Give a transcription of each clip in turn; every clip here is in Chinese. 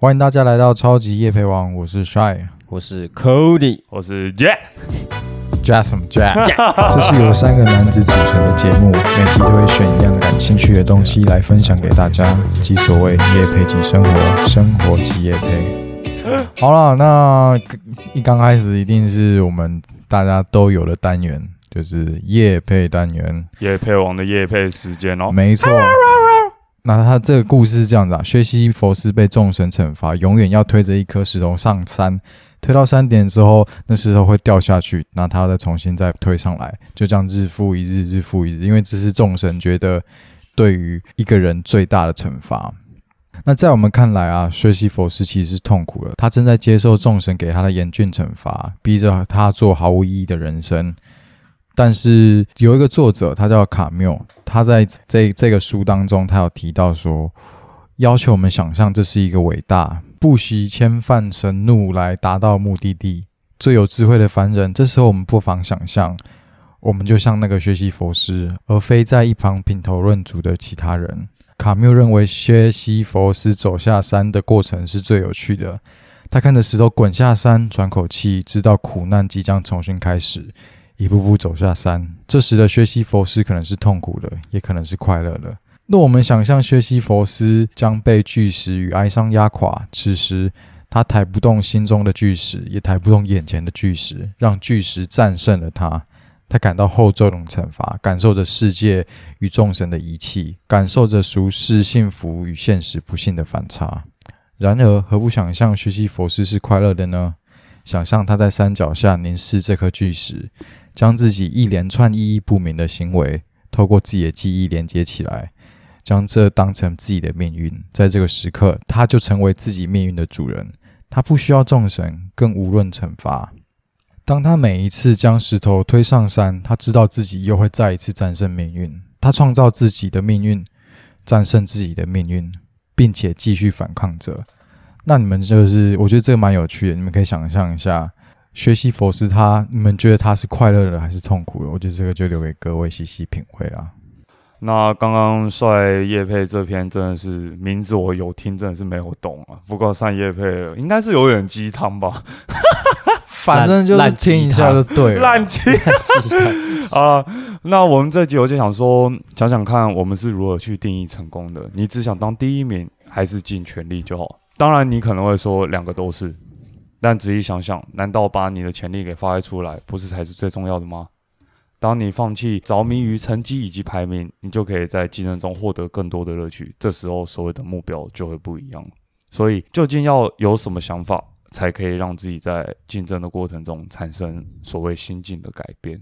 欢迎大家来到超级夜配王，我是 Shy 我是 Cody，我是 Jack，Jasm Jack。这是由三个男子组成的节目，每集都会选一样感兴趣的东西来分享给大家，即所谓夜配即生活，生活即夜配。好了，那一刚开始一定是我们大家都有的单元，就是夜配单元。夜配王的夜配时间哦。没错。那他这个故事是这样子啊，薛西佛斯被众神惩罚，永远要推着一颗石头上山，推到山顶之后，那石头会掉下去，那他要再重新再推上来，就这样日复一日，日复一日，因为这是众神觉得对于一个人最大的惩罚。那在我们看来啊，薛西佛斯其实是痛苦了，他正在接受众神给他的严峻惩罚，逼着他做毫无意义的人生。但是有一个作者，他叫卡缪，他在这这个书当中，他有提到说，要求我们想象这是一个伟大、不惜千犯神怒来达到目的地、最有智慧的凡人。这时候，我们不妨想象，我们就像那个薛西佛斯，而非在一旁品头论足的其他人。卡缪认为，薛西佛斯走下山的过程是最有趣的。他看着石头滚下山，喘口气，知道苦难即将重新开始。一步步走下山，这时的薛西佛斯可能是痛苦的，也可能是快乐的。若我们想象薛西佛斯将被巨石与哀伤压垮，此时他抬不动心中的巨石，也抬不动眼前的巨石，让巨石战胜了他。他感到后这种惩罚，感受着世界与众神的遗弃，感受着俗世幸福与现实不幸的反差。然而，何不想象薛西佛斯是快乐的呢？想象他在山脚下凝视这颗巨石。将自己一连串意义不明的行为，透过自己的记忆连接起来，将这当成自己的命运。在这个时刻，他就成为自己命运的主人。他不需要众神，更无论惩罚。当他每一次将石头推上山，他知道自己又会再一次战胜命运。他创造自己的命运，战胜自己的命运，并且继续反抗着。那你们就是，我觉得这个蛮有趣的。你们可以想象一下。学习佛斯，他你们觉得他是快乐的还是痛苦的？我觉得这个就留给各位细细品味啊。那刚刚帅叶佩这篇真的是名字我有听，真的是没有懂啊。不过上叶佩了，应该是有点鸡汤吧。反正就是听一下就对了。烂鸡汤啊！那我们这集我就想说，想想看我们是如何去定义成功的。你只想当第一名，还是尽全力就好？当然，你可能会说两个都是。但仔细想想，难道把你的潜力给发挥出来，不是才是最重要的吗？当你放弃着迷于成绩以及排名，你就可以在竞争中获得更多的乐趣。这时候，所谓的目标就会不一样。所以，究竟要有什么想法，才可以让自己在竞争的过程中产生所谓心境的改变？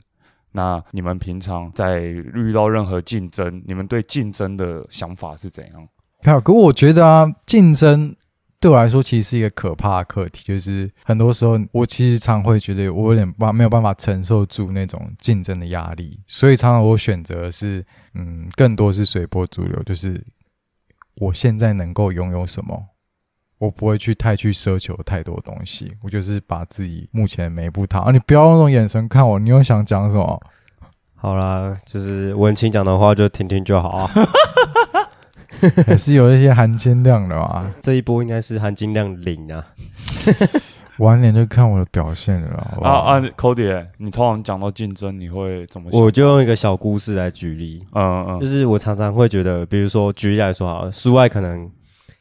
那你们平常在遇到任何竞争，你们对竞争的想法是怎样？好，可我觉得啊，竞争。对我来说，其实是一个可怕的课题。就是很多时候，我其实常会觉得我有点办没有办法承受住那种竞争的压力，所以常常我选择是，嗯，更多是随波逐流。就是我现在能够拥有什么，我不会去太去奢求太多东西。我就是把自己目前每一步踏。啊，你不要用那种眼神看我，你又想讲什么？好啦，就是文清讲的话就听听就好啊。也是有一些含金量的吧，这一波应该是含金量零啊。晚点就看我的表现了啊啊，Cody，你通常讲到竞争，你会怎么？我就用一个小故事来举例，嗯嗯，就是我常常会觉得，比如说举例来说好，苏外可能。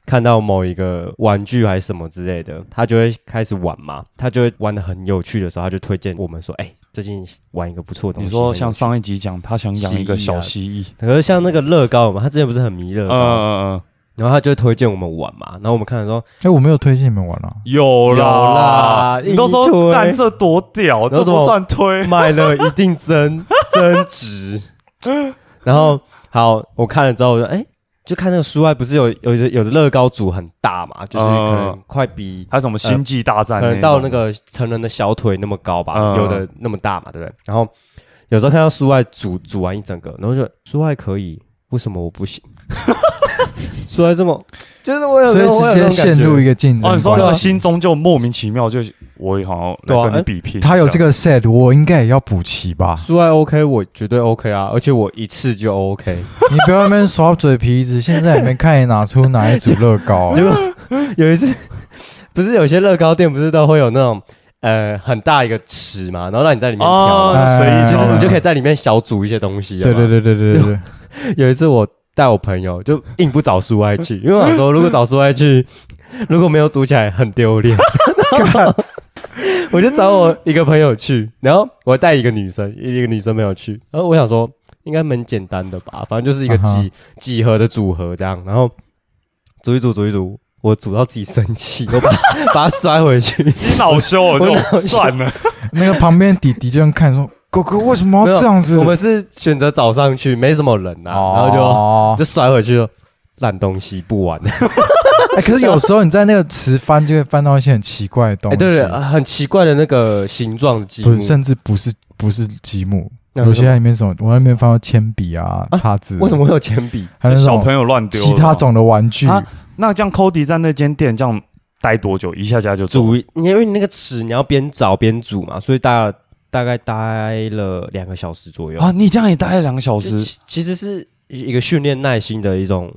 看到某一个玩具还是什么之类的，他就会开始玩嘛。他就会玩的很有趣的时候，他就推荐我们说：“哎，最近玩一个不错的东西。”你说像上一集讲，他想养一个小蜥蜴，可是像那个乐高嘛，他之前不是很迷乐高，嗯嗯嗯，然后他就会推荐我们玩嘛。然后我们看了说：“哎，我没有推荐你们玩啊。”有啦，你都说干这多屌，这不算推，买了一定增增值。然后好，我看了之后我说：“哎。”就看那个书外不是有有有的乐高组很大嘛，就是可能快比它什么星际大战，可能到那个成人的小腿那么高吧，有的那么大嘛，对不对？然后有时候看到书外组组完一整个，然后就书外可以，为什么我不行？书外这么，就是我有所以直接陷入一个竞争，哦，你说心中就莫名其妙就我也好像来跟你比拼。他有这个 set，我应该也要补齐吧？书外 OK，我绝对 OK 啊，而且我一次就 OK。你不要那边耍嘴皮子，现在也没看你拿出哪一组乐高。结果有一次，不是有些乐高店不是都会有那种呃很大一个池嘛，然后让你在里面挑，所以其实你就可以在里面小组一些东西。对对对对对对对。有一次我带我朋友就硬不找苏爱去，因为我想说如果找苏爱去。如果没有组起来很丢脸，我就找我一个朋友去，然后我带一个女生，一个女生没有去，然后我想说应该蛮简单的吧，反正就是一个几几何的组合这样，然后组一组组一组，我组到自己生气，我把把它摔回去，你恼羞我就算了，那个旁边弟弟就能看说哥哥为什么要这样子？我们是选择早上去，没什么人呐，然后就就摔回去，烂东西不玩。哎，可是有时候你在那个池翻，就会翻到一些很奇怪的东西。对对，很奇怪的那个形状的积木，甚至不是不是积木。有些里面什么，我那边翻到铅笔啊、叉子。为什么会有铅笔？还有小朋友乱丢其他种的玩具。啊那这样 Cody 在那间店这样待多久？一下家就煮？因为你那个池你要边找边煮嘛，所以大大概待了两个小时左右啊。你这样也待了两个小时，其实是一个训练耐心的一种。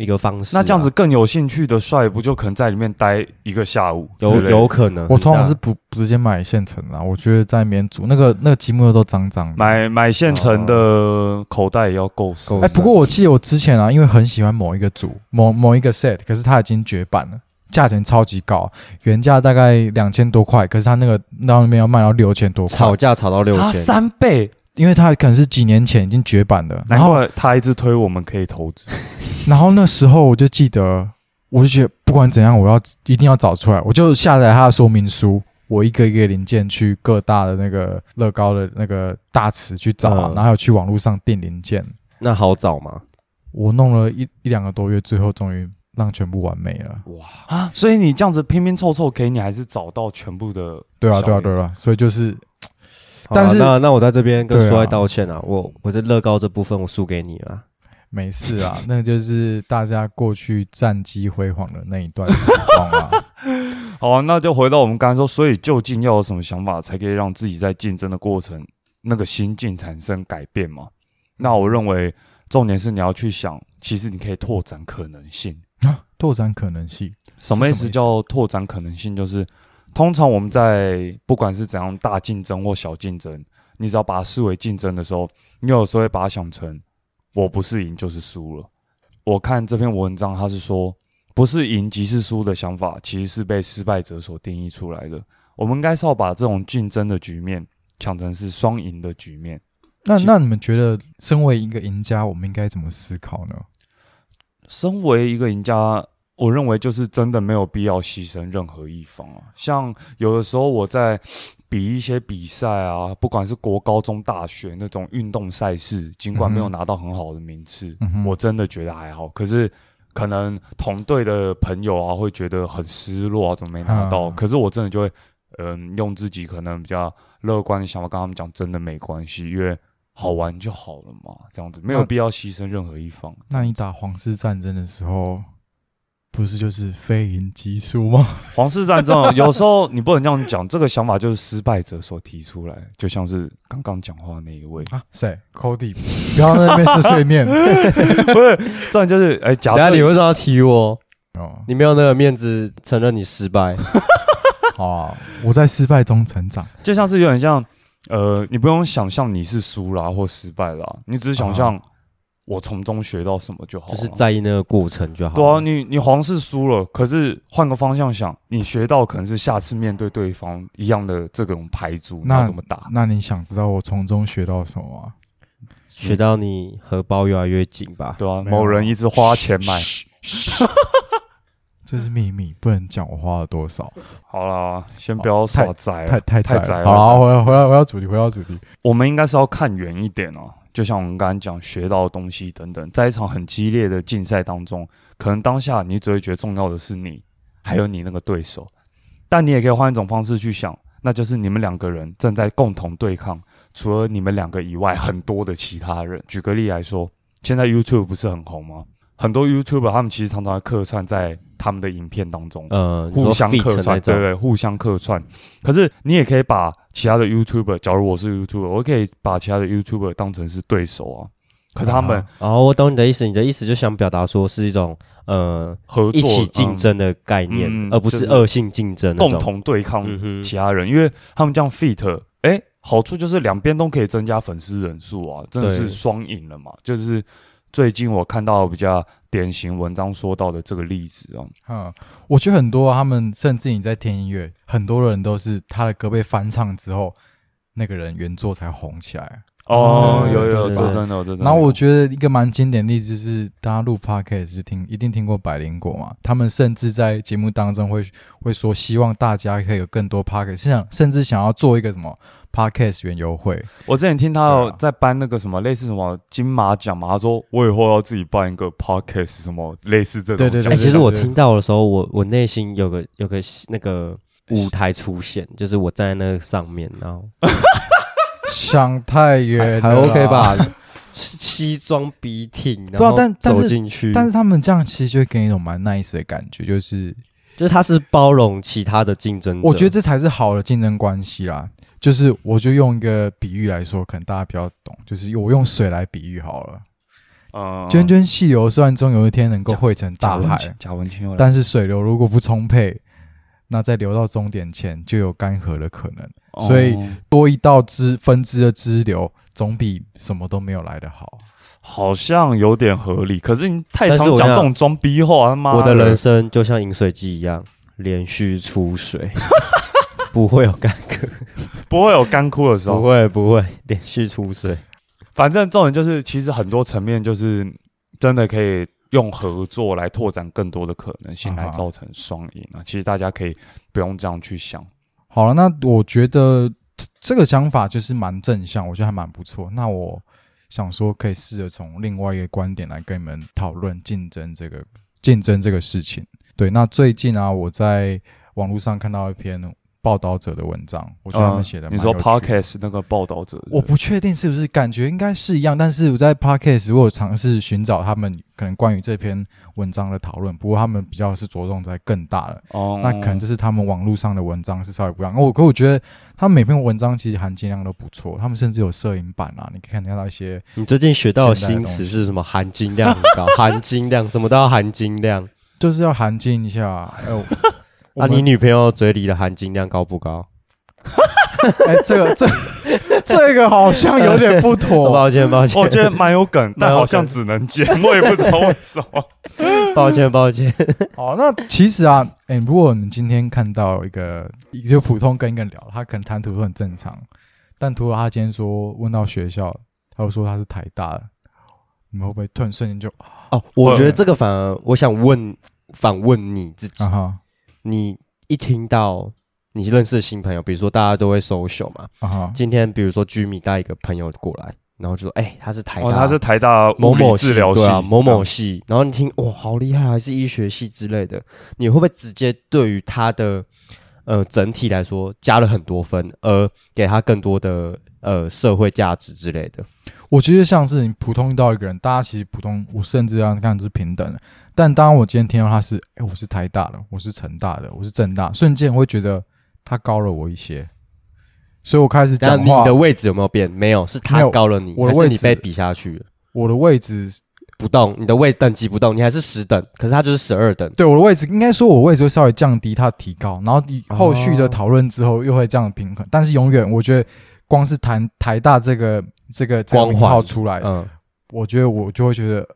一个方式，那这样子更有兴趣的帅不就可能在里面待一个下午？有有可能，我通常是不直接买现成的，我觉得在里面煮那个那个积木都脏脏。买买现成的口袋也要够够。哎，不过我记得我之前啊，因为很喜欢某一个组某某一个 set，可是它已经绝版了，价钱超级高，原价大概两千多块，可是他那个那边要卖到六千多块，炒价炒到六千，三倍。因为他可能是几年前已经绝版了，然后他一直推我们可以投资，然后那时候我就记得，我就觉得不管怎样，我要一定要找出来，我就下载他的说明书，我一个一个零件去各大的那个乐高的那个大池去找，然后还有去网络上订零件。那好找吗？我弄了一一两个多月，最后终于让全部完美了。哇啊！所以你这样子拼拼凑凑，给你还是找到全部的？对啊，对啊，对啊，所以就是。但是那那我在这边跟苏爱道歉啊，我我在乐高这部分我输给你了，没事啊，那就是大家过去战绩辉煌的那一段时光啊。好啊，那就回到我们刚才说，所以究竟要有什么想法，才可以让自己在竞争的过程那个心境产生改变嘛？那我认为重点是你要去想，其实你可以拓展可能性啊，拓展可能性，什么意思？叫拓展可能性，就是。通常我们在不管是怎样大竞争或小竞争，你只要把它视为竞争的时候，你有时候会把它想成我不是赢就是输了。我看这篇文章，他是说不是赢即是输的想法，其实是被失败者所定义出来的。我们应该是要把这种竞争的局面想成是双赢的局面。那那你们觉得，身为一个赢家，我们应该怎么思考呢？身为一个赢家。我认为就是真的没有必要牺牲任何一方啊。像有的时候我在比一些比赛啊，不管是国高中大学那种运动赛事，尽管没有拿到很好的名次，我真的觉得还好。可是可能同队的朋友啊会觉得很失落啊，怎么没拿到？可是我真的就会嗯，用自己可能比较乐观的想法跟他们讲，真的没关系，因为好玩就好了嘛，这样子没有必要牺牲任何一方。那你打皇室战争的时候？不是就是非赢即输吗？皇室战争有时候你不能这样讲，这个想法就是失败者所提出来，就像是刚刚讲话那一位啊，谁？Cody，不要在那边碎碎念，不是，这样就是哎，假设你为什么要提我？哦，你没有那个面子承认你失败。好啊，我在失败中成长，就像是有点像，呃，你不用想象你是输啦或失败啦，你只是想象。我从中学到什么就好，就是在意那个过程就好。对啊，你你皇室输了，可是换个方向想，你学到可能是下次面对对方一样的这种牌组，那怎么打？那你想知道我从中学到什么啊？学到你荷包越来越紧吧？对啊，某人一直花钱买，这是秘密，不能讲我花了多少。好了，先不要耍宅，太太太宅了。好，回来回来回到主题，回到主题，我们应该是要看远一点哦。就像我们刚刚讲学到的东西等等，在一场很激烈的竞赛当中，可能当下你只会觉得重要的是你，还有你那个对手。但你也可以换一种方式去想，那就是你们两个人正在共同对抗，除了你们两个以外，很多的其他人。举个例来说，现在 YouTube 不是很红吗？很多 YouTuber 他们其实常常客串在他们的影片当中，呃，互相客串，对对，互相客串。可是你也可以把其他的 YouTuber，假如我是 YouTuber，我可以把其他的 YouTuber 当成是对手啊。可是他们，哦，我懂你的意思，你的意思就想表达说是一种呃合作、一起竞争的概念，而不是恶性竞争，共同对抗其他人，因为他们这样 fit，哎，好处就是两边都可以增加粉丝人数啊，真的是双赢了嘛，就是。最近我看到比较典型文章说到的这个例子哦，嗯，我觉得很多他们甚至你在听音乐，很多人都是他的歌被翻唱之后，那个人原作才红起来哦，有有这真的，这真的。然后我觉得一个蛮经典例子就是大家录 podcast 就听一定听过百灵果嘛，他们甚至在节目当中会会说希望大家可以有更多 podcast，想甚至想要做一个什么。Podcast 原优惠，我之前听他在颁那个什么类似什么金马奖嘛，他说我以后要自己办一个 Podcast 什么类似这种。对对对。哎，其实我听到的时候，我我内心有个有个那个舞台出现，就是我站在那个上面，然后 想太远，还 OK 吧？西装笔挺，然后走进去，但是他们这样其实就会给你一种蛮 nice 的感觉，就是就是他是包容其他的竞争者，我觉得这才是好的竞争关系啦。就是我就用一个比喻来说，可能大家比较懂。就是我用水来比喻好了，嗯，涓涓细流虽然终有一天能够汇成大海，贾文清，但是水流如果不充沛，那在流到终点前就有干涸的可能。所以多一道支分支的支流，总比什么都没有来的好。好像有点合理，可是你太常讲这种装逼话，他妈！我的人生就像饮水机一样，连续出水。不会有干渴，不会有干枯的时候，不会不会连续出水。反正重点就是，其实很多层面就是真的可以用合作来拓展更多的可能性，来造成双赢啊。其实大家可以不用这样去想。好了，那我觉得这个想法就是蛮正向，我觉得还蛮不错。那我想说，可以试着从另外一个观点来跟你们讨论竞争这个竞争这个事情。对，那最近啊，我在网络上看到一篇。报道者的文章，我觉得他们写的。你说 podcast 那个报道者，我不确定是不是，感觉应该是一样。但是我在 podcast 我有尝试寻找他们可能关于这篇文章的讨论，不过他们比较是着重在更大的。哦，那可能就是他们网络上的文章是稍微不一样。我可我觉得他们每篇文章其实含金量都不错，他们甚至有摄影版啊，你可以看到一些。你最近学到的新词是什么？含金量很高，含金量什么都要含金量，就是要含金一下。哎。啊，你女朋友嘴里的含金量高不高？哎，这个这 这个好像有点不妥。抱歉抱歉，我觉得蛮有梗，但好像只能剪，我也不知道为什么。抱歉抱歉。好，那其实啊，哎，如果我们今天看到一个就普通跟一个人聊，他可能谈吐都很正常，但突然他今天说问到学校，他又说他是台大的，你们会不会突然瞬间就哦？我觉得这个反而我想问反问你自己哈。你一听到你认识的新朋友，比如说大家都会 social 嘛，啊今天比如说居米带一个朋友过来，然后就说，哎，他是台大，他是台大某某治疗系，某某系，然后你听，哇，好厉害，还是医学系之类的，你会不会直接对于他的呃整体来说加了很多分，而给他更多的呃社会价值之类的？我觉得像是你普通遇到一个人，大家其实普通，我甚至要看都是平等的。但当我今天听到他是，哎，我是台大的，我是成大的，我是正大，瞬间会觉得他高了我一些，所以我开始讲话。你的位置有没有变？没有，是他高了你，我的位置被比下去了。我的位置不动，你的位等级不动，你还是十等，可是他就是十二等。对，我的位置应该说，我位置会稍微降低，他提高，然后你后续的讨论之后又会这样平衡。但是永远，我觉得光是谈台大这个。这个光环出来，嗯，我觉得我就会觉得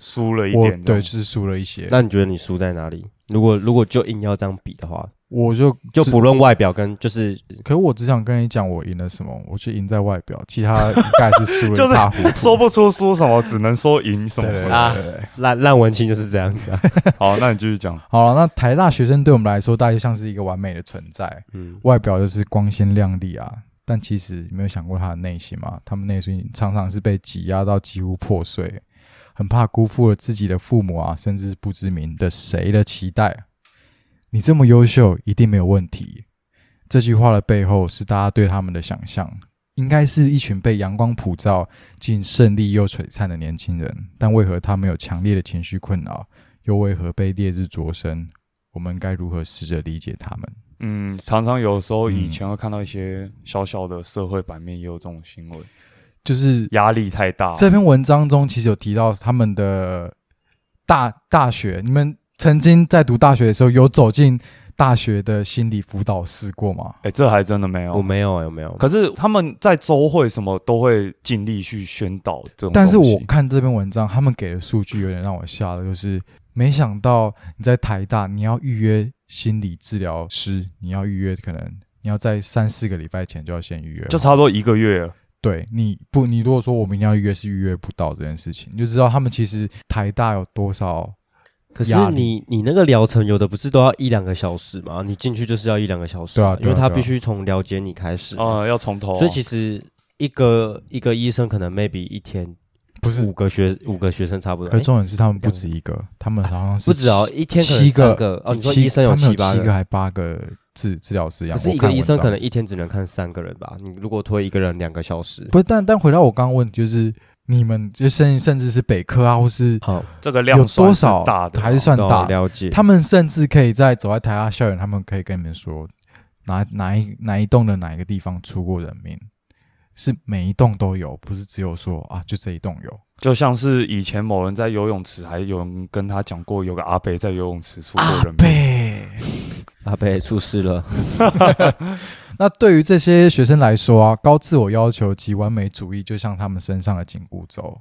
输了一点，对，就是输了一些。那你觉得你输在哪里？如果如果就硬要这样比的话，我就就不论外表跟就是，可是我只想跟你讲，我赢了什么？我就赢在外表，其他应该是输了一 大糊，说不出输什么，只能说赢什么对啊。烂烂文青就是这样子。好，那你继续讲。好了，那台大学生对我们来说，大概像是一个完美的存在，嗯，外表就是光鲜亮丽啊。但其实没有想过他的内心吗？他们内心常常是被挤压到几乎破碎，很怕辜负了自己的父母啊，甚至不知名的谁的期待。你这么优秀，一定没有问题。这句话的背后是大家对他们的想象，应该是一群被阳光普照、既胜利又璀璨的年轻人。但为何他们有强烈的情绪困扰，又为何被烈日灼身？我们该如何试着理解他们？嗯，常常有时候以前会看到一些小小的社会版面，也有这种新闻，就是压力太大。这篇文章中其实有提到他们的大大学，你们曾经在读大学的时候有走进大学的心理辅导室过吗？哎，这还真的没有，我没有，有没有？可是他们在周会什么都会尽力去宣导这种。但是我看这篇文章，他们给的数据有点让我吓了，就是没想到你在台大，你要预约。心理治疗师，你要预约，可能你要在三四个礼拜前就要先预约，就差不多一个月了。对，你不，你如果说我明天要预约，是预约不到这件事情，你就知道他们其实台大有多少。可是你你那个疗程有的不是都要一两个小时吗？你进去就是要一两个小时，对啊，因为他必须从了解你开始啊，要从头。所以其实一个一个医生可能 maybe 一天。不是五个学五个学生差不多，可重点是他们不止一个，他们好像是不止哦，一天七个哦，你说医生有七八个还八个治治疗师一样，可是一个医生可能一天只能看三个人吧？你如果推一个人两个小时，不是？但但回到我刚刚问，就是你们就甚甚至是北科啊，或是好这个量有多少大的还是算大？了解。他们甚至可以在走在台大校园，他们可以跟你们说哪哪一哪一栋的哪一个地方出过人命，是每一栋都有，不是只有说啊，就这一栋有。就像是以前某人在游泳池，还有人跟他讲过，有个阿北在游泳池出过人命，阿北出事了。那对于这些学生来说啊，高自我要求及完美主义，就像他们身上的紧箍咒，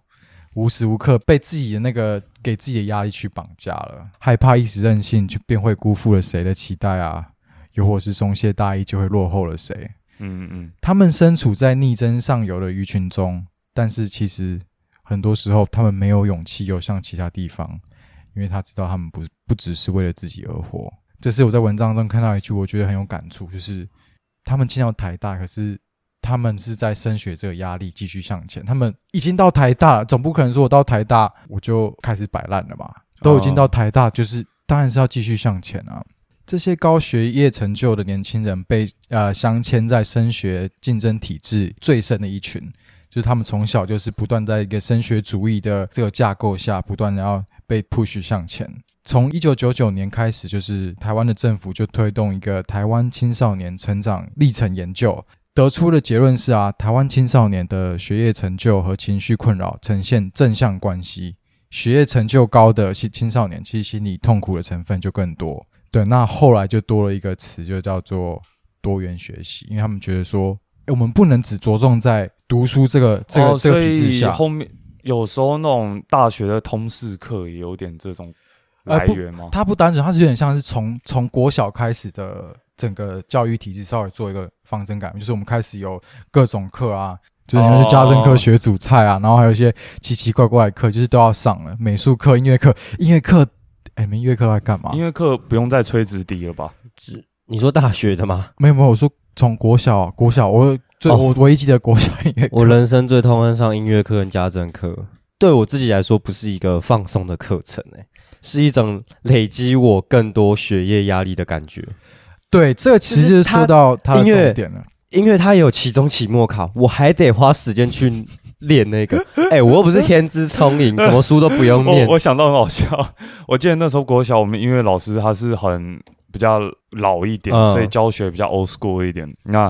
无时无刻被自己的那个给自己的压力去绑架了，害怕一时任性，就便会辜负了谁的期待啊？又或是松懈大意，就会落后了谁？嗯嗯，他们身处在逆增上游的鱼群中，但是其实。很多时候，他们没有勇气游向其他地方，因为他知道他们不不只是为了自己而活。这是我在文章中看到一句，我觉得很有感触，就是他们进到台大，可是他们是在升学这个压力继续向前。他们已经到台大了，总不可能说我到台大我就开始摆烂了吧？都已经到台大，就是当然是要继续向前啊。这些高学业成就的年轻人被呃镶嵌在升学竞争体制最深的一群。就是他们从小就是不断在一个升学主义的这个架构下，不断的要被 push 向前。从一九九九年开始，就是台湾的政府就推动一个台湾青少年成长历程研究，得出的结论是啊，台湾青少年的学业成就和情绪困扰呈现正向关系。学业成就高的青青少年，其实心理痛苦的成分就更多。对，那后来就多了一个词，就叫做多元学习，因为他们觉得说。我们不能只着重在读书这个这个这个体制下，后面有时候那种大学的通识课也有点这种来源吗？它不单纯，它是有点像是从从国小开始的整个教育体制稍微做一个方针改变，就是我们开始有各种课啊，就是家政课学煮菜啊，然后还有一些奇奇怪怪的课，就是都要上了。美术课、音乐课、音乐课，哎，音乐课在干嘛？音乐课不用再吹直笛了吧？直，你说大学的吗？没有没有，我说。从国小，国小我最我唯一记得国小音乐，我人生最痛恨上音乐课跟家政课，对我自己来说不是一个放松的课程，哎，是一种累积我更多学业压力的感觉。对，这个其实说到它的重点了，音乐它有期中、期末考，我还得花时间去练那个。哎，我又不是天资聪颖，什么书都不用念。我想到很好笑，我记得那时候国小，我们音乐老师他是很。比较老一点，所以教学比较 old school 一点。那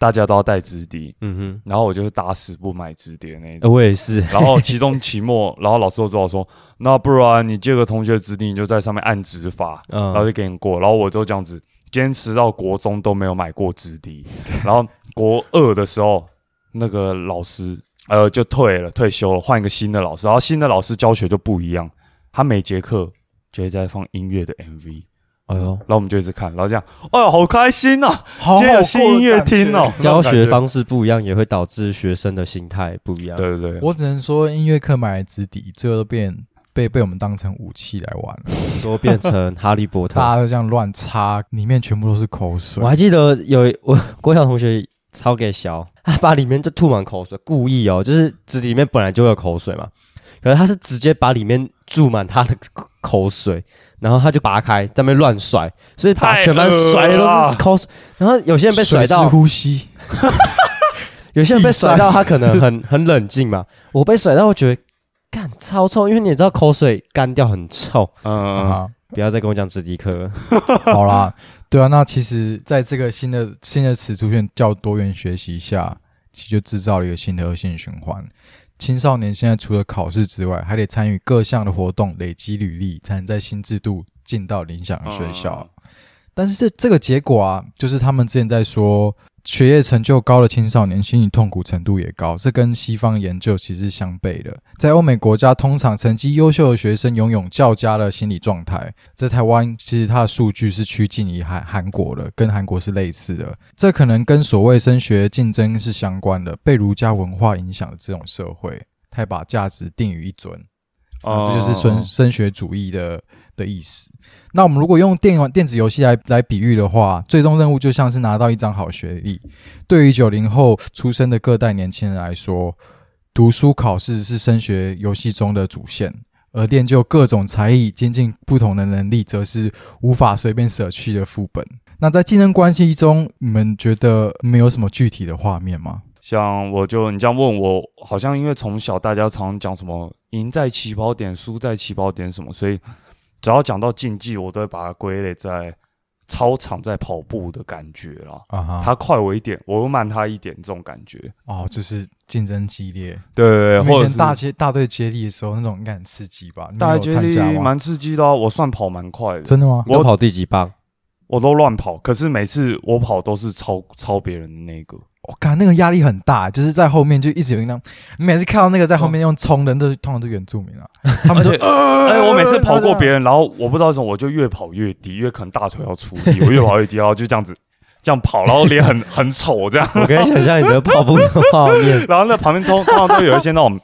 大家都要带纸笛，嗯哼。然后我就是打死不买纸笛那种。我也是。然后期中、期末，然后老师都知道说，那不然你借个同学纸笛，你就在上面按指法，然后就给你过。然后我就这样子坚持到国中都没有买过纸笛。然后国二的时候，那个老师呃就退了，退休了，换一个新的老师。然后新的老师教学就不一样，他每节课就会在放音乐的 MV。哎呦，然后我们就一直看，然后这样，哎呦，好开心呐！今天有新音乐听哦。教学方式不一样，也会导致学生的心态不一样。对对对，我只能说，音乐课买来纸笛，最后都变被被我们当成武器来玩了，都变成哈利波特，大家都这样乱插，里面全部都是口水。我还记得有我国小同学抄给小，他把里面就吐满口水，故意哦，就是纸里面本来就有口水嘛，可是他是直接把里面注满他的口水。然后他就拔开，在那边乱甩，所以把全班甩的都是 cos。然后有些人被甩到呼吸，有些人被甩到他可能很很冷静嘛。我被甩到，我觉得干超臭，因为你也知道口水干掉很臭。嗯，不要再跟我讲直笛课。好啦，对啊，那其实在这个新的新的词出现叫多元学习下，其实就制造了一个新的恶性循环。青少年现在除了考试之外，还得参与各项的活动，累积履历，才能在新制度进到理想的学校。但是这这个结果啊，就是他们之前在说。学业成就高的青少年心理痛苦程度也高，这跟西方研究其实相悖的。在欧美国家，通常成绩优秀的学生拥有较佳的心理状态。在台湾，其实它的数据是趋近于韩韩国的，跟韩国是类似的。这可能跟所谓升学竞争是相关的。被儒家文化影响的这种社会，太把价值定于一尊，啊，这就是升升学主义的。的意思。那我们如果用电玩电子游戏来来比喻的话，最终任务就像是拿到一张好学历。对于九零后出生的各代年轻人来说，读书考试是升学游戏中的主线，而练就各种才艺、精进不同的能力，则是无法随便舍去的副本。那在竞争关系中，你们觉得没有什么具体的画面吗？像我就你这样问我，好像因为从小大家常讲什么赢在起跑点，输在起跑点什么，所以。只要讲到竞技，我都会把它归类在操场在跑步的感觉啦。啊哈，他快我一点，我又慢他一点，这种感觉。哦，就是竞争激烈。对对对，或者大接大队接力的时候，那种应该很刺激吧？大队接力蛮刺激的，我算跑蛮快的。真的吗？我跑第几棒？我都乱跑，可是每次我跑都是超超别人的那个。我靠，那个压力很大，就是在后面就一直有一辆。你每次看到那个在后面用冲的，都通常都原住民啊。他们就，哎，我每次跑过别人，然后我不知道为什么，我就越跑越低，因为可能大腿要出力，我越跑越低，然后就这样子这样跑，然后脸很很丑这样。我可以想象你的跑步的画面。然后那旁边通通常都有一些那种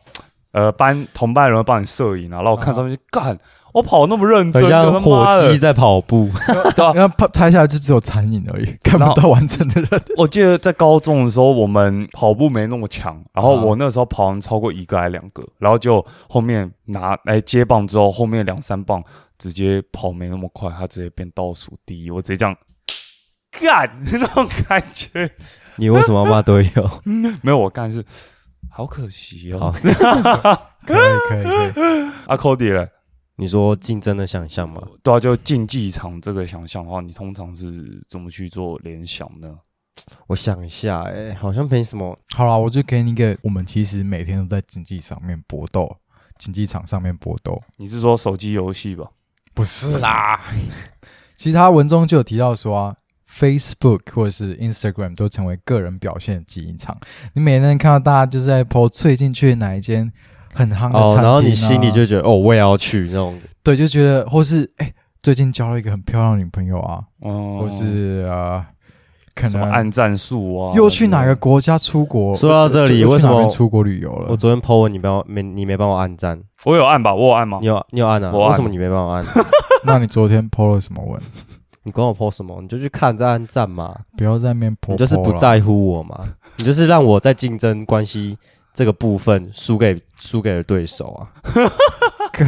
呃班同伴人帮你摄影啊，然后我看上面就干。我跑那么认真，像火鸡在跑步，对然后拍拍下来就只有残影而已，看不到完整的人。我记得在高中的时候，我们跑步没那么强，然后我那时候跑完超过一个还两个，然后就后面拿来接棒之后，后面两三棒直接跑没那么快，他直接变倒数第一，我直接这样干 那种感觉。你为什么要骂队友？没有，我干是好可惜哦。可以可以可以，阿 Cody 嘞。你说竞争的想象吗？对啊，就竞技场这个想象的话，你通常是怎么去做联想呢？我想一下，哎，好像没什么。好了，我就给你一个，我们其实每天都在竞技上面搏斗，竞技场上面搏斗。你是说手机游戏吧？不是啦，其实他文中就有提到说啊，Facebook 或者是 Instagram 都成为个人表现的竞技场。你每天看到大家就是在 po 最近去哪一间。很夯的餐厅，然后你心里就觉得哦，我也要去那种，对，就觉得或是哎，最近交了一个很漂亮的女朋友啊，哦，或是啊，可能按战术啊，又去哪个国家出国？说到这里，为什么出国旅游了？我昨天 po 文，你帮我没，你没帮我按赞，我有按吧？我有按吗？你有，你有按啊？为什么你没帮我按？那你昨天 po 了什么文？你管我 po 什么？你就去看再按赞嘛，不要在那边 po，你就是不在乎我嘛？你就是让我在竞争关系。这个部分输给输给了对手啊！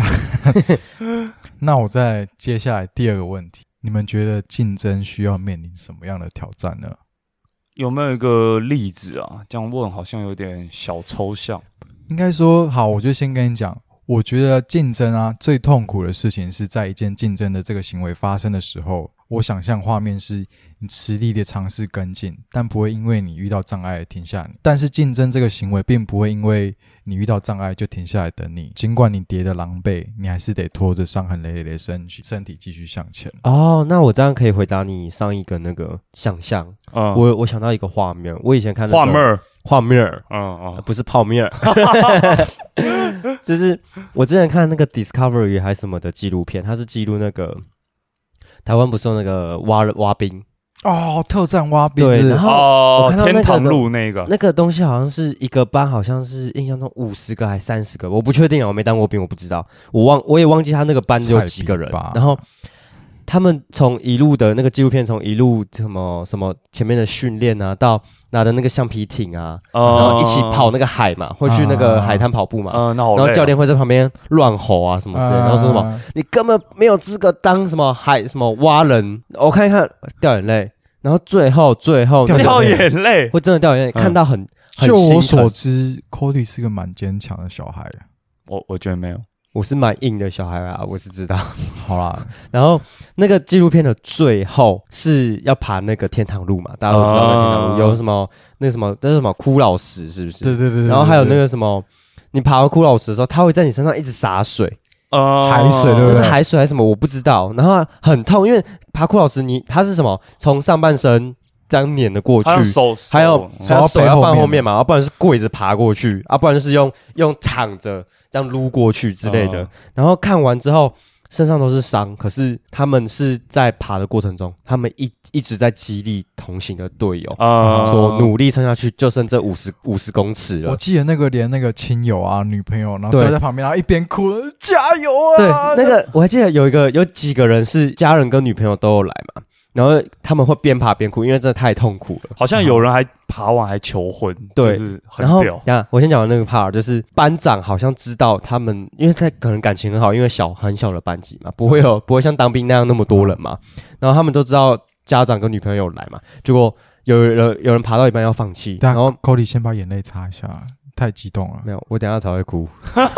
那我再接下来第二个问题，你们觉得竞争需要面临什么样的挑战呢？有没有一个例子啊？这样问好像有点小抽象。应该说好，我就先跟你讲，我觉得竞争啊，最痛苦的事情是在一件竞争的这个行为发生的时候。我想象画面是你吃力的尝试跟进，但不会因为你遇到障碍而停下你。但是竞争这个行为并不会因为你遇到障碍就停下来等你。尽管你跌的狼狈，你还是得拖着伤痕累累的身躯身体继续向前。哦，那我这样可以回答你上一个那个想象。嗯，我我想到一个画面，我以前看画面画面嗯嗯，不是泡面，就是我之前看那个 Discovery 还是什么的纪录片，它是记录那个。台湾不是有那个挖挖冰？哦，特战挖冰对，然后我看到天堂路那个。那个东西好像是一个班，好像是印象中五十个还三十个，我不确定啊，我没当过兵，我不知道，我忘我也忘记他那个班有几个人，然后。他们从一路的那个纪录片，从一路什么什么前面的训练啊，到拿着那个橡皮艇啊，然后一起跑那个海嘛，会去那个海滩跑步嘛，嗯然后教练会在旁边乱吼啊什么之类，然后说什么你根本没有资格当什么海什么蛙人，我看一看掉眼泪，然后最后最后 掉眼泪，会真的掉眼泪，看到很就我所知，Cody 是个蛮坚强的小孩。我我觉得没有。我是蛮硬的小孩啊，我是知道。好啦，然后那个纪录片的最后是要爬那个天堂路嘛，大家都知道那天堂路有什么那什么那什么枯老石是不是？对对对。然后还有那个什么，你爬到枯老石的时候，它会在你身上一直洒水，呃，海水对不对？是海水还是什么？我不知道。然后很痛，因为爬枯老石，你它是什么？从上半身。这样碾的过去，手还有手要放后面嘛，要不然是跪着爬过去，啊，不然就是用用躺着这样撸过去之类的。然后看完之后，身上都是伤，可是他们是在爬的过程中，他们一一直在激励同行的队友啊，说努力撑下去，就剩这五十五十公尺了。我记得那个连那个亲友啊、女朋友，然后都在旁边，然后一边哭，加油啊！对，那个我还记得有一个有几个人是家人跟女朋友都有来嘛。然后他们会边爬边哭，因为这太痛苦了。好像有人还爬完还求婚，对，然后呀，我先讲完那个 part，就是班长好像知道他们，因为他可能感情很好，因为小很小的班级嘛，不会有不会像当兵那样那么多人嘛。然后他们都知道家长跟女朋友来嘛，结果有人有人爬到一半要放弃，然后 Cody 先把眼泪擦一下，太激动了。没有，我等下才会哭。刚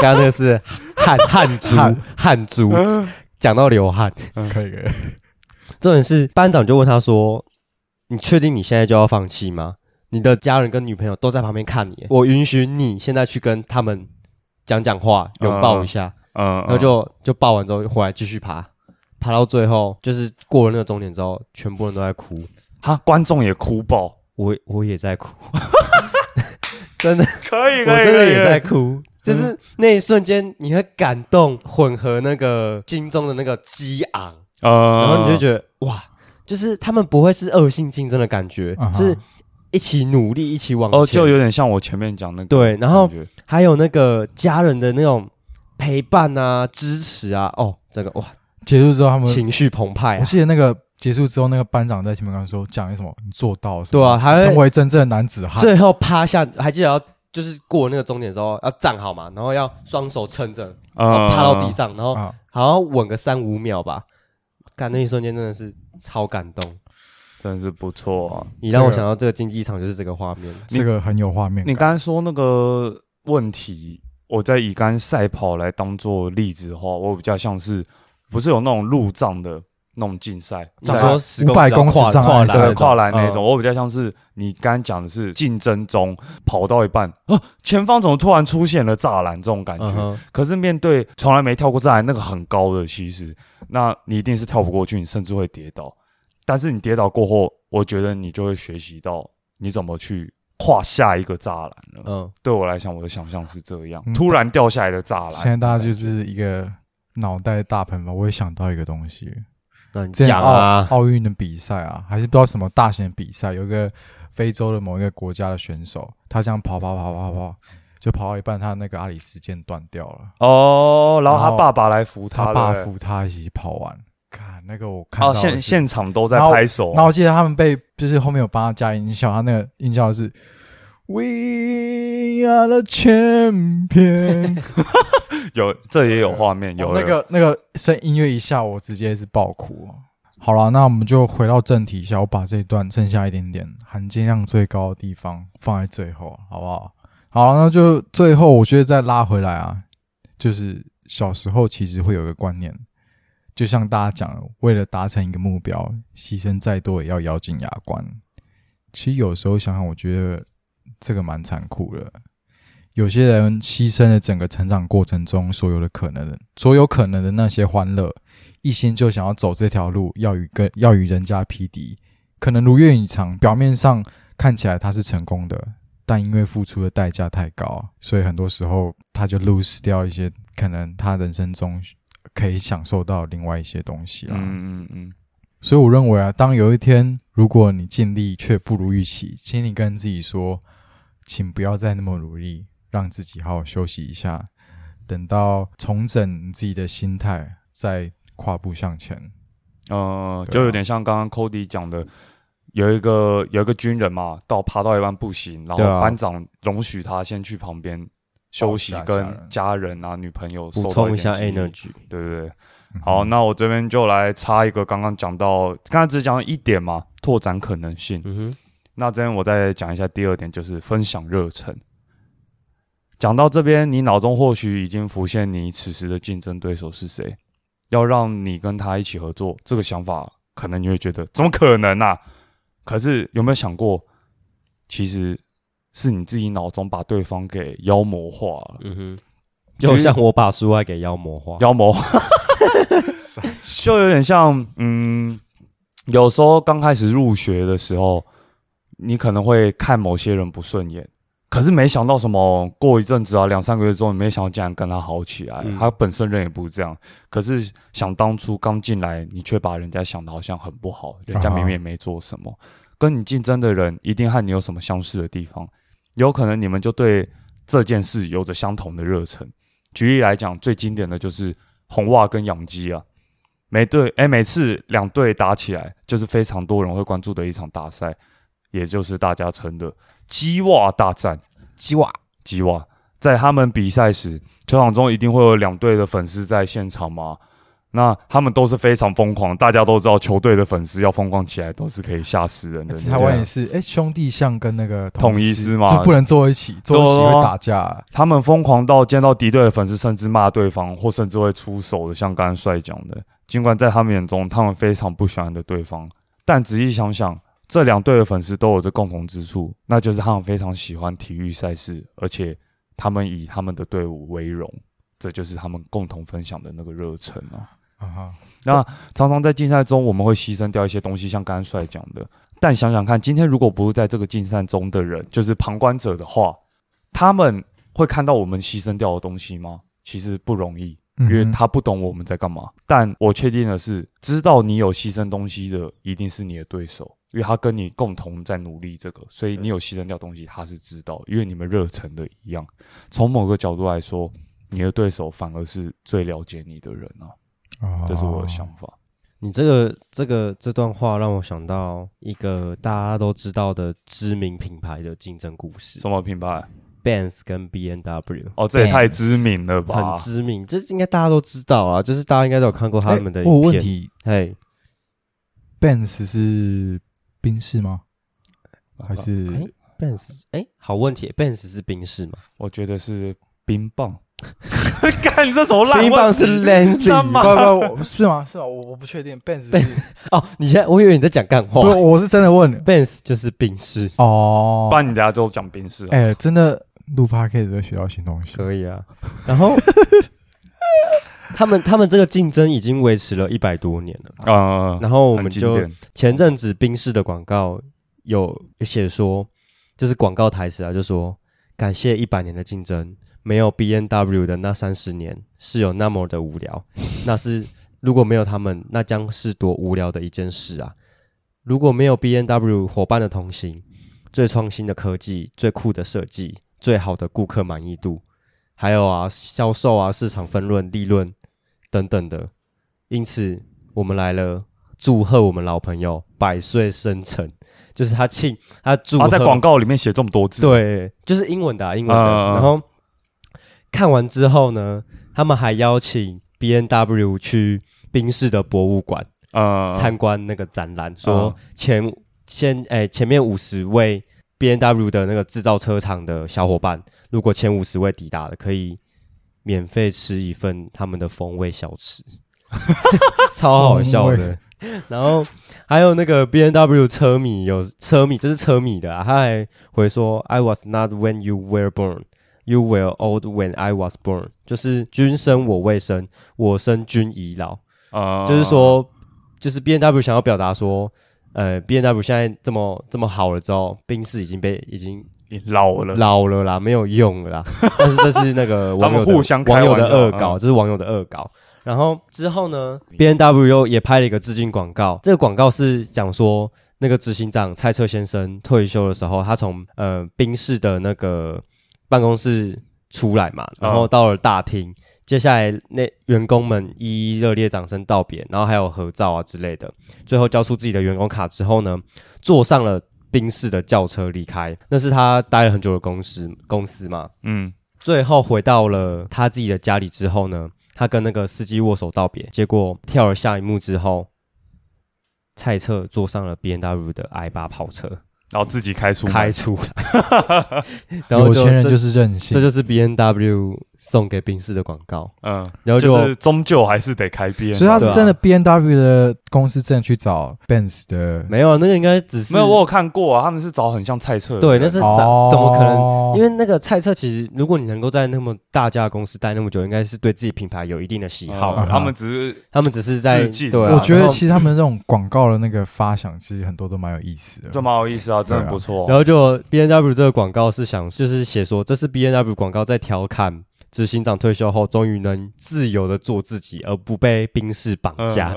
刚那个是汗汗珠汗珠，讲到流汗，可以可以。重点是班长就问他说：“你确定你现在就要放弃吗？你的家人跟女朋友都在旁边看你，我允许你现在去跟他们讲讲话，拥抱一下。嗯，然后就就抱完之后回来继续爬，爬到最后就是过了那个终点之后，全部人都在哭，哈，观众也哭爆，我我也在哭，真的可以，我真的也在哭，就是那一瞬间你会感动混合那个心中的那个激昂。”呃，然后你就觉得哇，就是他们不会是恶性竞争的感觉，是一起努力，一起往前。哦，就有点像我前面讲那个。对，然后还有那个家人的那种陪伴啊、支持啊。哦，这个哇，结束之后他们情绪澎湃。我记得那个结束之后，那个班长在前面刚说讲什么，你做到对啊，还成为真正的男子汉。最后趴下，还记得要就是过那个终点的时候要站好嘛，然后要双手撑着，然后趴到地上，然后好像稳个三五秒吧。感那一瞬间真的是超感动，真的是不错啊！你让我想到这个竞技场就是这个画面，这个很有画面。你刚才说那个问题，我在以刚赛跑来当做例子的话，我比较像是不是有那种路障的那种竞赛，说五百公尺跨栏跨栏那种，我比较像是你刚刚讲的是竞争中跑到一半啊，前方怎么突然出现了栅栏这种感觉？可是面对从来没跳过栅栏，那个很高的，其实。那你一定是跳不过去，你甚至会跌倒。但是你跌倒过后，我觉得你就会学习到你怎么去跨下一个栅栏了。嗯，对我来讲，我的想象是这样：突然掉下来的栅栏。现在大家就是一个脑袋大喷吧，我也想到一个东西。那讲啊，奥运的比赛啊，还是不知道什么大型比赛，有一个非洲的某一个国家的选手，他这样跑跑跑跑跑。就跑到一半，他那个阿里斯腱断掉了哦，然后他爸爸来扶他，他爸扶他一起跑完。看那个，我看到现现场都在拍手。然后我记得他们被就是后面有帮他加音效，他那个音效是 We are the champion。有这也有画面，有那个那个声音乐一下，我直接是爆哭。好了，那我们就回到正题一下，我把这一段剩下一点点含金量最高的地方放在最后，好不好？好，那就最后，我觉得再拉回来啊，就是小时候其实会有一个观念，就像大家讲，为了达成一个目标，牺牲再多也要咬紧牙关。其实有时候想想，我觉得这个蛮残酷的。有些人牺牲了整个成长过程中所有的可能，所有可能的那些欢乐，一心就想要走这条路，要与跟要与人家匹敌，可能如愿以偿，表面上看起来他是成功的。但因为付出的代价太高，所以很多时候他就 lose 掉一些可能他人生中可以享受到另外一些东西了。嗯嗯嗯。所以我认为啊，当有一天如果你尽力却不如预期，请你跟自己说，请不要再那么努力，让自己好好休息一下，等到重整自己的心态，再跨步向前。呃，就有点像刚刚 Cody 讲的。有一个有一个军人嘛，到爬到一半不行，然后班长容许他先去旁边休息，跟家人啊、女朋友补充一下 energy，对不对？好，那我这边就来插一个，刚刚讲到，刚才只讲一点嘛，拓展可能性。嗯哼，那这边我再讲一下第二点，就是分享热忱。讲到这边，你脑中或许已经浮现你此时的竞争对手是谁，要让你跟他一起合作，这个想法可能你会觉得怎么可能啊？可是有没有想过，其实是你自己脑中把对方给妖魔化了？嗯哼，就像我把书爱给妖魔化，妖魔化，就有点像，嗯，有时候刚开始入学的时候，你可能会看某些人不顺眼。可是没想到什么，过一阵子啊，两三个月之后，你没想到竟然跟他好起来。他本身人也不是这样，可是想当初刚进来，你却把人家想的好像很不好，人家明明也没做什么。跟你竞争的人一定和你有什么相似的地方，有可能你们就对这件事有着相同的热忱。举例来讲，最经典的就是红袜跟养鸡啊，每队哎每次两队打起来，就是非常多人会关注的一场大赛，也就是大家称的。鸡袜大战，鸡袜，鸡袜，在他们比赛时，球场中一定会有两队的粉丝在现场吗？那他们都是非常疯狂，大家都知道，球队的粉丝要疯狂起来都是可以吓死人的。台湾也是，哎，兄弟像跟那个统一师嘛，就不能坐一起，坐一起会打架。他们疯狂到见到敌对的粉丝，甚至骂对方，或甚至会出手的，像刚刚帅讲的。尽管在他们眼中，他们非常不喜欢的对方，但仔细想想。这两队的粉丝都有着共同之处，那就是他们非常喜欢体育赛事，而且他们以他们的队伍为荣，这就是他们共同分享的那个热忱啊！啊哈，那常常在竞赛中，我们会牺牲掉一些东西，像刚刚帅讲的。但想想看，今天如果不是在这个竞赛中的人，就是旁观者的话，他们会看到我们牺牲掉的东西吗？其实不容易，因为他不懂我们在干嘛。但我确定的是，知道你有牺牲东西的，一定是你的对手。因为他跟你共同在努力这个，所以你有牺牲掉东西，他是知道。因为你们热忱的一样，从某个角度来说，你的对手反而是最了解你的人啊。这是我的想法。你这个这个这段话让我想到一个大家都知道的知名品牌的竞争故事。什么品牌？Benz 跟 B N W。哦，这也太知名了吧？很知名，这应该大家都知道啊。就是大家应该都有看过他们的。我问题，嘿，Benz 是。冰室吗？还是 Benz？哎，好问题，Benz 是冰室吗？我觉得是冰棒。干这什么烂？冰棒是 Lancing 吗？不不，是吗？是吗？我我不确定。Benz 哦，你现在我以为你在讲干话。不，我是真的问 Benz 就是冰室哦。不然你等下都讲冰室。哎，真的录 p o d 会学到新东西。可以啊。然后。他们他们这个竞争已经维持了一百多年了啊，然后我们就前阵子冰室的广告有写说，就是广告台词啊，就说感谢一百年的竞争，没有 B N W 的那三十年是有那么的无聊，那是如果没有他们，那将是多无聊的一件事啊！如果没有 B N W 伙伴的同行，最创新的科技，最酷的设计，最好的顾客满意度。还有啊，销售啊，市场分润、利润等等的，因此我们来了，祝贺我们老朋友百岁生辰，就是他庆他祝他在广告里面写这么多字，对，就是英文的，英文的。然后看完之后呢，他们还邀请 B N W 去宾士的博物馆啊参观那个展览，说前先哎前面五十位。B N W 的那个制造车厂的小伙伴，如果前五十位抵达的，可以免费吃一份他们的风味小吃，超好笑的。然后还有那个 B N W 车迷，有车迷，这是车迷的啊，他还会说：“I was not when you were born, you were old when I was born。”就是君生我未生，我生君已老啊。就是说，就是 B N W 想要表达说。呃，B N W 现在这么这么好了之后，冰室已经被已经老了老了啦，没有用了啦。但是这是那个网友互相网友的恶搞，这是网友的恶搞。然后之后呢，B N W 又也拍了一个致敬广告。这个广告是讲说，那个执行长蔡策先生退休的时候，他从呃冰室的那个办公室出来嘛，然后到了大厅。接下来，那员工们一一热烈掌声道别，然后还有合照啊之类的。最后交出自己的员工卡之后呢，坐上了宾士的轿车离开。那是他待了很久的公司公司嘛。嗯。最后回到了他自己的家里之后呢，他跟那个司机握手道别。结果跳了下一幕之后，蔡策坐上了 B N W 的 i 八跑车。然后自己开出开出，然后有钱人就是任性，这就是 B N W。送给宾士的广告，嗯，然后就是终究还是得开 B，所以他是真的 B N W 的公司，真的去找 Benz 的，没有，那个应该只是没有，我有看过啊，他们是找很像蔡策，对，那是找怎么可能？因为那个蔡策其实，如果你能够在那么大家公司待那么久，应该是对自己品牌有一定的喜好，他们只是他们只是在对，我觉得其实他们这种广告的那个发想，其实很多都蛮有意思的，就蛮有意思啊，真的不错。然后就 B N W 这个广告是想就是写说，这是 B N W 广告在调侃。执行长退休后，终于能自由的做自己，而不被兵士绑架。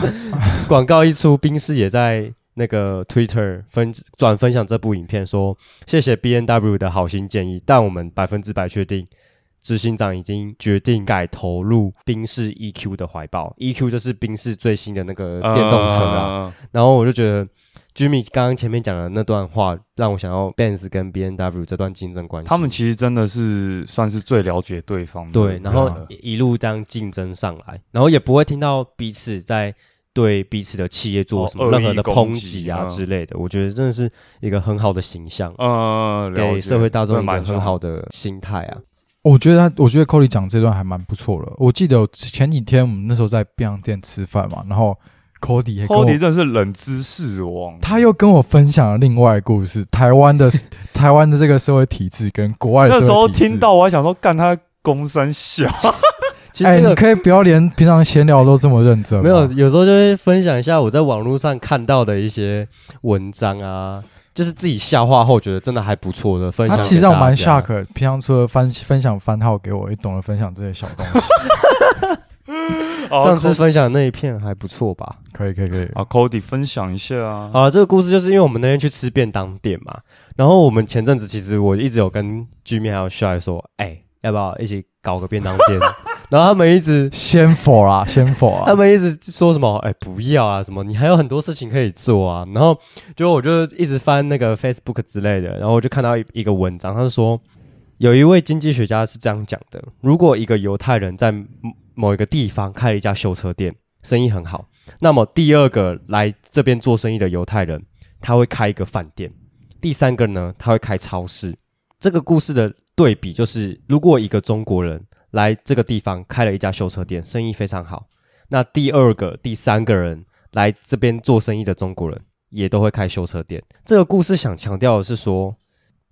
广告一出，兵士也在那个 Twitter 分转分享这部影片，说谢谢 B N W 的好心建议，但我们百分之百确定，执行长已经决定改投入宾士 E Q 的怀抱。E Q 就是宾士最新的那个电动车啊。然后我就觉得。Jimmy 刚刚前面讲的那段话，让我想要 Benz 跟 B N W 这段竞争关系。他们其实真的是算是最了解对方的。对，然后一路这样竞争上来，然后也不会听到彼此在对彼此的企业做什么任何的抨击啊之类的。我觉得真的是一个很好的形象，嗯，给社会大众一个很好的心态啊。我觉得他，我觉得 Cody 讲这段还蛮不错的。我记得前几天我们那时候在便当店吃饭嘛，然后。Cody，Cody 真的是冷知识王。他又跟我分享了另外故事，台湾的 台湾的这个社会体制跟国外。那时候听到我还想说，干他公三小。其实你可以不要连平常闲聊都这么认真。没有，有时候就会分享一下我在网络上看到的一些文章啊，就是自己消化后觉得真的还不错的分享。他其实让我蛮 shock，平常除了分分享番号给我，也懂得分享这些小东西。上次分享那一片还不错吧？可以可以可以啊，Cody 分享一下啊。啊，这个故事就是因为我们那天去吃便当店嘛，然后我们前阵子其实我一直有跟居民还有 Shy 说，哎，要不要一起搞个便当店？然后他们一直先否啊，先否啊，他们一直说什么，哎，不要啊，什么你还有很多事情可以做啊。然后就我就一直翻那个 Facebook 之类的，然后我就看到一一个文章，他是说有一位经济学家是这样讲的：如果一个犹太人在某一个地方开了一家修车店，生意很好。那么第二个来这边做生意的犹太人，他会开一个饭店。第三个呢，他会开超市。这个故事的对比就是，如果一个中国人来这个地方开了一家修车店，生意非常好，那第二个、第三个人来这边做生意的中国人也都会开修车店。这个故事想强调的是说，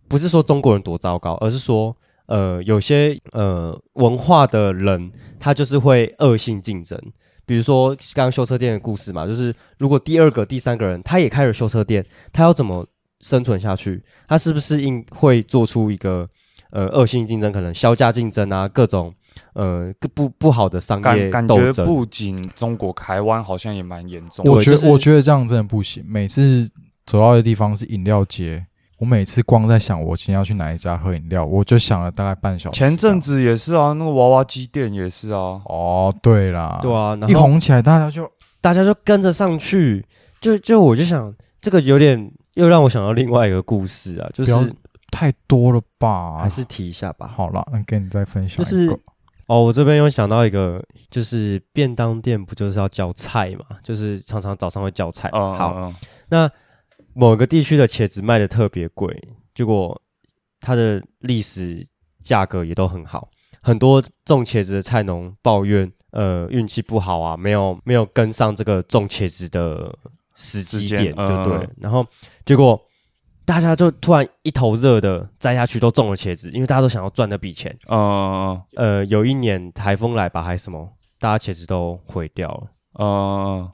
不是说中国人多糟糕，而是说。呃，有些呃文化的人，他就是会恶性竞争。比如说刚刚修车店的故事嘛，就是如果第二个、第三个人他也开了修车店，他要怎么生存下去？他是不是应会做出一个呃恶性竞争，可能销价竞争啊，各种呃不不好的商业感觉不仅中国，台湾好像也蛮严重。我觉得我觉得这样真的不行。每次走到的地方是饮料街。我每次光在想我今天要去哪一家喝饮料，我就想了大概半小时。前阵子也是啊，那个娃娃机店也是啊。哦，对啦，对啊，一红起来，大家就大家就跟着上去。就就我就想，这个有点又让我想到另外一个故事啊，就是太多了吧？还是提一下吧。好了，那跟你再分享。就是哦，我这边又想到一个，就是便当店不就是要叫菜嘛？就是常常早上会叫菜。好，那。某个地区的茄子卖的特别贵，结果它的历史价格也都很好。很多种茄子的菜农抱怨，呃，运气不好啊，没有没有跟上这个种茄子的时机点，就对。然后结果大家就突然一头热的摘下去，都种了茄子，因为大家都想要赚那笔钱。嗯呃，有一年台风来吧，还是什么，大家茄子都毁掉了。嗯。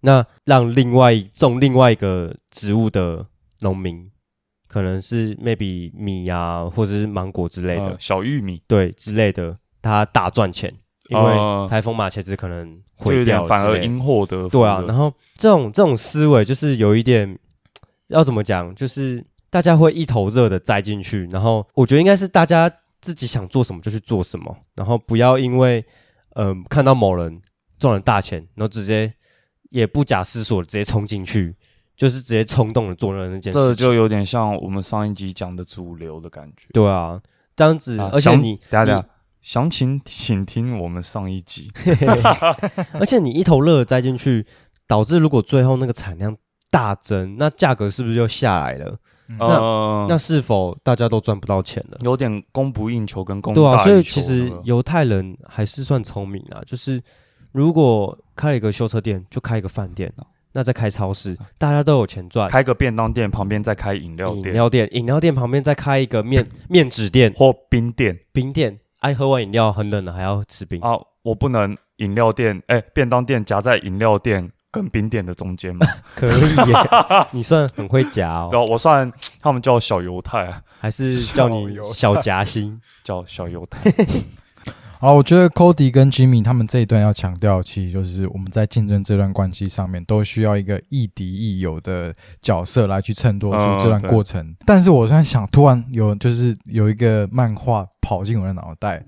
那让另外种另外一个植物的农民，可能是 maybe 米呀，或者是芒果之类的小玉米，对之类的，他大赚钱，因为台风马茄子可能毁掉，反而因祸得福。对啊，然后这种这种思维就是有一点要怎么讲，就是大家会一头热的栽进去，然后我觉得应该是大家自己想做什么就去做什么，然后不要因为嗯看到某人赚了大钱，然后直接。也不假思索直接冲进去，就是直接冲动的做了那件事。这就有点像我们上一集讲的主流的感觉。对啊，这样子，而且你，等下，详情请听我们上一集。而且你一头热栽进去，导致如果最后那个产量大增，那价格是不是就下来了？那那是否大家都赚不到钱了？有点供不应求跟供对啊，所以其实犹太人还是算聪明啊，就是如果开一个修车店，就开一个饭店那再开超市，大家都有钱赚。开个便当店旁边再开饮料店，饮料店饮料店旁边再开一个面面纸店或冰店，冰店。爱喝完饮料很冷了，还要吃冰啊？我不能饮料店哎，便当店夹在饮料店跟冰店的中间吗？可以，你算很会夹哦。对，我算 他们叫小犹太啊，还是叫你小夹心？叫小犹太。好，我觉得 Cody 跟 Jimmy 他们这一段要强调，其实就是我们在竞争这段关系上面，都需要一个亦敌亦友的角色来去衬托出这段过程。但是我突然想，突然有就是有一个漫画跑进我的脑袋，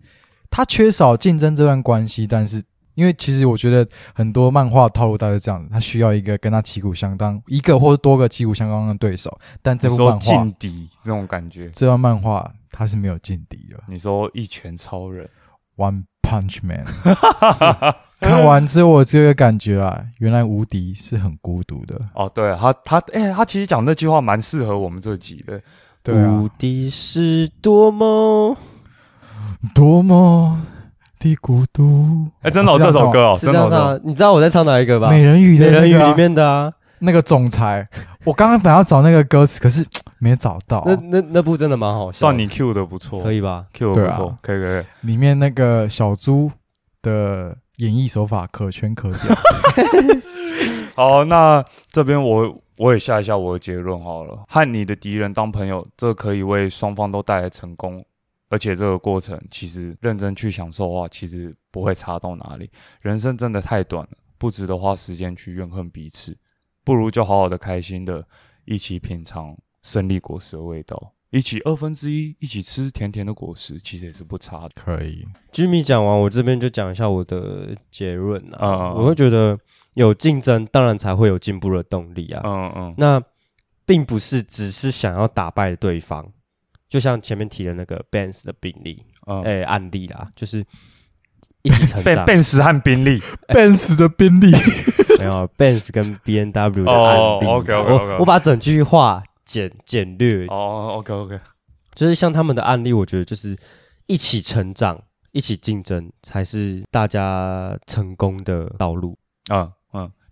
它缺少竞争这段关系，但是因为其实我觉得很多漫画套路都是这样子，他需要一个跟他旗鼓相当，一个或者多个旗鼓相当的对手。但这部漫画劲敌那种感觉，这段漫画他是没有劲敌的。你说一拳超人。One Punch Man，看完之后我只有个感觉啊，原来无敌是很孤独的哦。对他，他哎，他其实讲那句话蛮适合我们这集的。对啊，无敌是多么多么的孤独。哎，真的这首歌哦，是这样唱。你知道我在唱哪一个吧？美人鱼的美人鱼里？面的，那个总裁。我刚刚本来要找那个歌词，可是。没找到，那那那部真的蛮好笑，算你 Q 的不错，可以吧？Q 的不错，可以可以。里？面那个小猪的演绎手法可圈可点。好，那这边我我也下一下我的结论好了。和你的敌人当朋友，这可以为双方都带来成功，而且这个过程其实认真去享受的话，其实不会差到哪里。人生真的太短了，不值得花时间去怨恨彼此，不如就好好的开心的一起品尝。胜利果实的味道，一起二分之一，一起吃甜甜的果实，其实也是不差的。可以，Jimmy 讲完，我这边就讲一下我的结论啊。我会觉得有竞争，当然才会有进步的动力啊。嗯嗯。那并不是只是想要打败对方，就像前面提的那个 Benz 的病例，哎，案例啦，就是一起成长。Benz 和宾利，Benz 的宾利，没有 Benz 跟 B N W 的案例。OK OK OK。我把整句话。简简略哦，OK OK，就是像他们的案例，我觉得就是一起成长、一起竞争，才是大家成功的道路。啊嗯，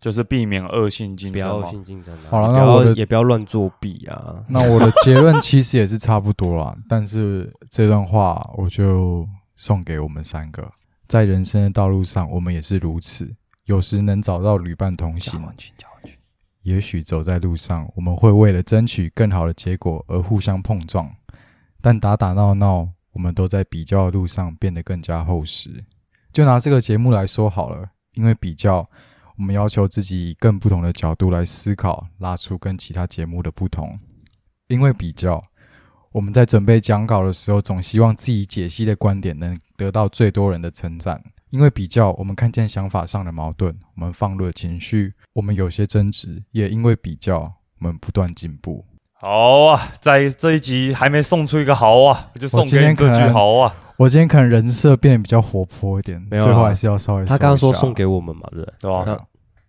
就是避免恶性竞争，恶性竞争。好了，那我也不要乱作弊啊。那我的结论其实也是差不多啦，但是这段话我就送给我们三个，在人生的道路上，我们也是如此，有时能找到旅伴同行。也许走在路上，我们会为了争取更好的结果而互相碰撞，但打打闹闹，我们都在比较的路上变得更加厚实。就拿这个节目来说好了，因为比较，我们要求自己以更不同的角度来思考，拉出跟其他节目的不同。因为比较，我们在准备讲稿的时候，总希望自己解析的观点能得到最多人的称赞。因为比较，我们看见想法上的矛盾，我们放入了情绪，我们有些争执，也因为比较，我们不断进步。好啊，在这一集还没送出一个好啊，就送给你这句好啊。我今天可能人设变得比较活泼一点，最后还是要稍微。他刚刚说送给我们嘛，对对吧？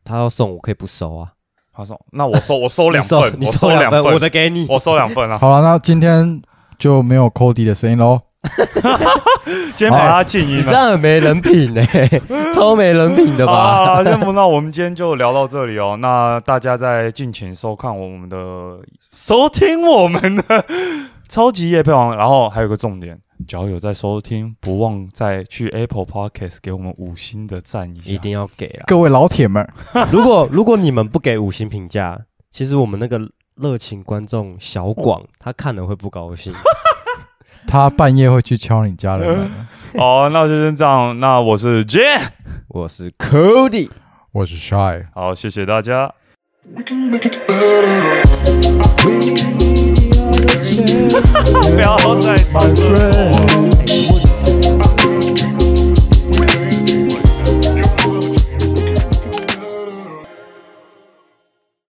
他要送，我可以不收啊。他说：“那我收，我收两份，我收两份，我的给你，我收两份啊。”好了，那今天就没有 Cody 的声音喽。今天把他静音了，这样很没人品哎，超没人品的吧？那么，那我们今天就聊到这里哦。那大家在尽情收看我们的、收听我们的超级夜配王。然后还有个重点，只要有在收听，不忘再去 Apple Podcast 给我们五星的赞一下，一定要给啊！各位老铁们，如果如果你们不给五星评价，其实我们那个热情观众小广他看了会不高兴。他半夜会去敲你家的门。好，那就先这样。那我是 J，我是 Cody，我是 Shy。好，谢谢大家。不要再。My.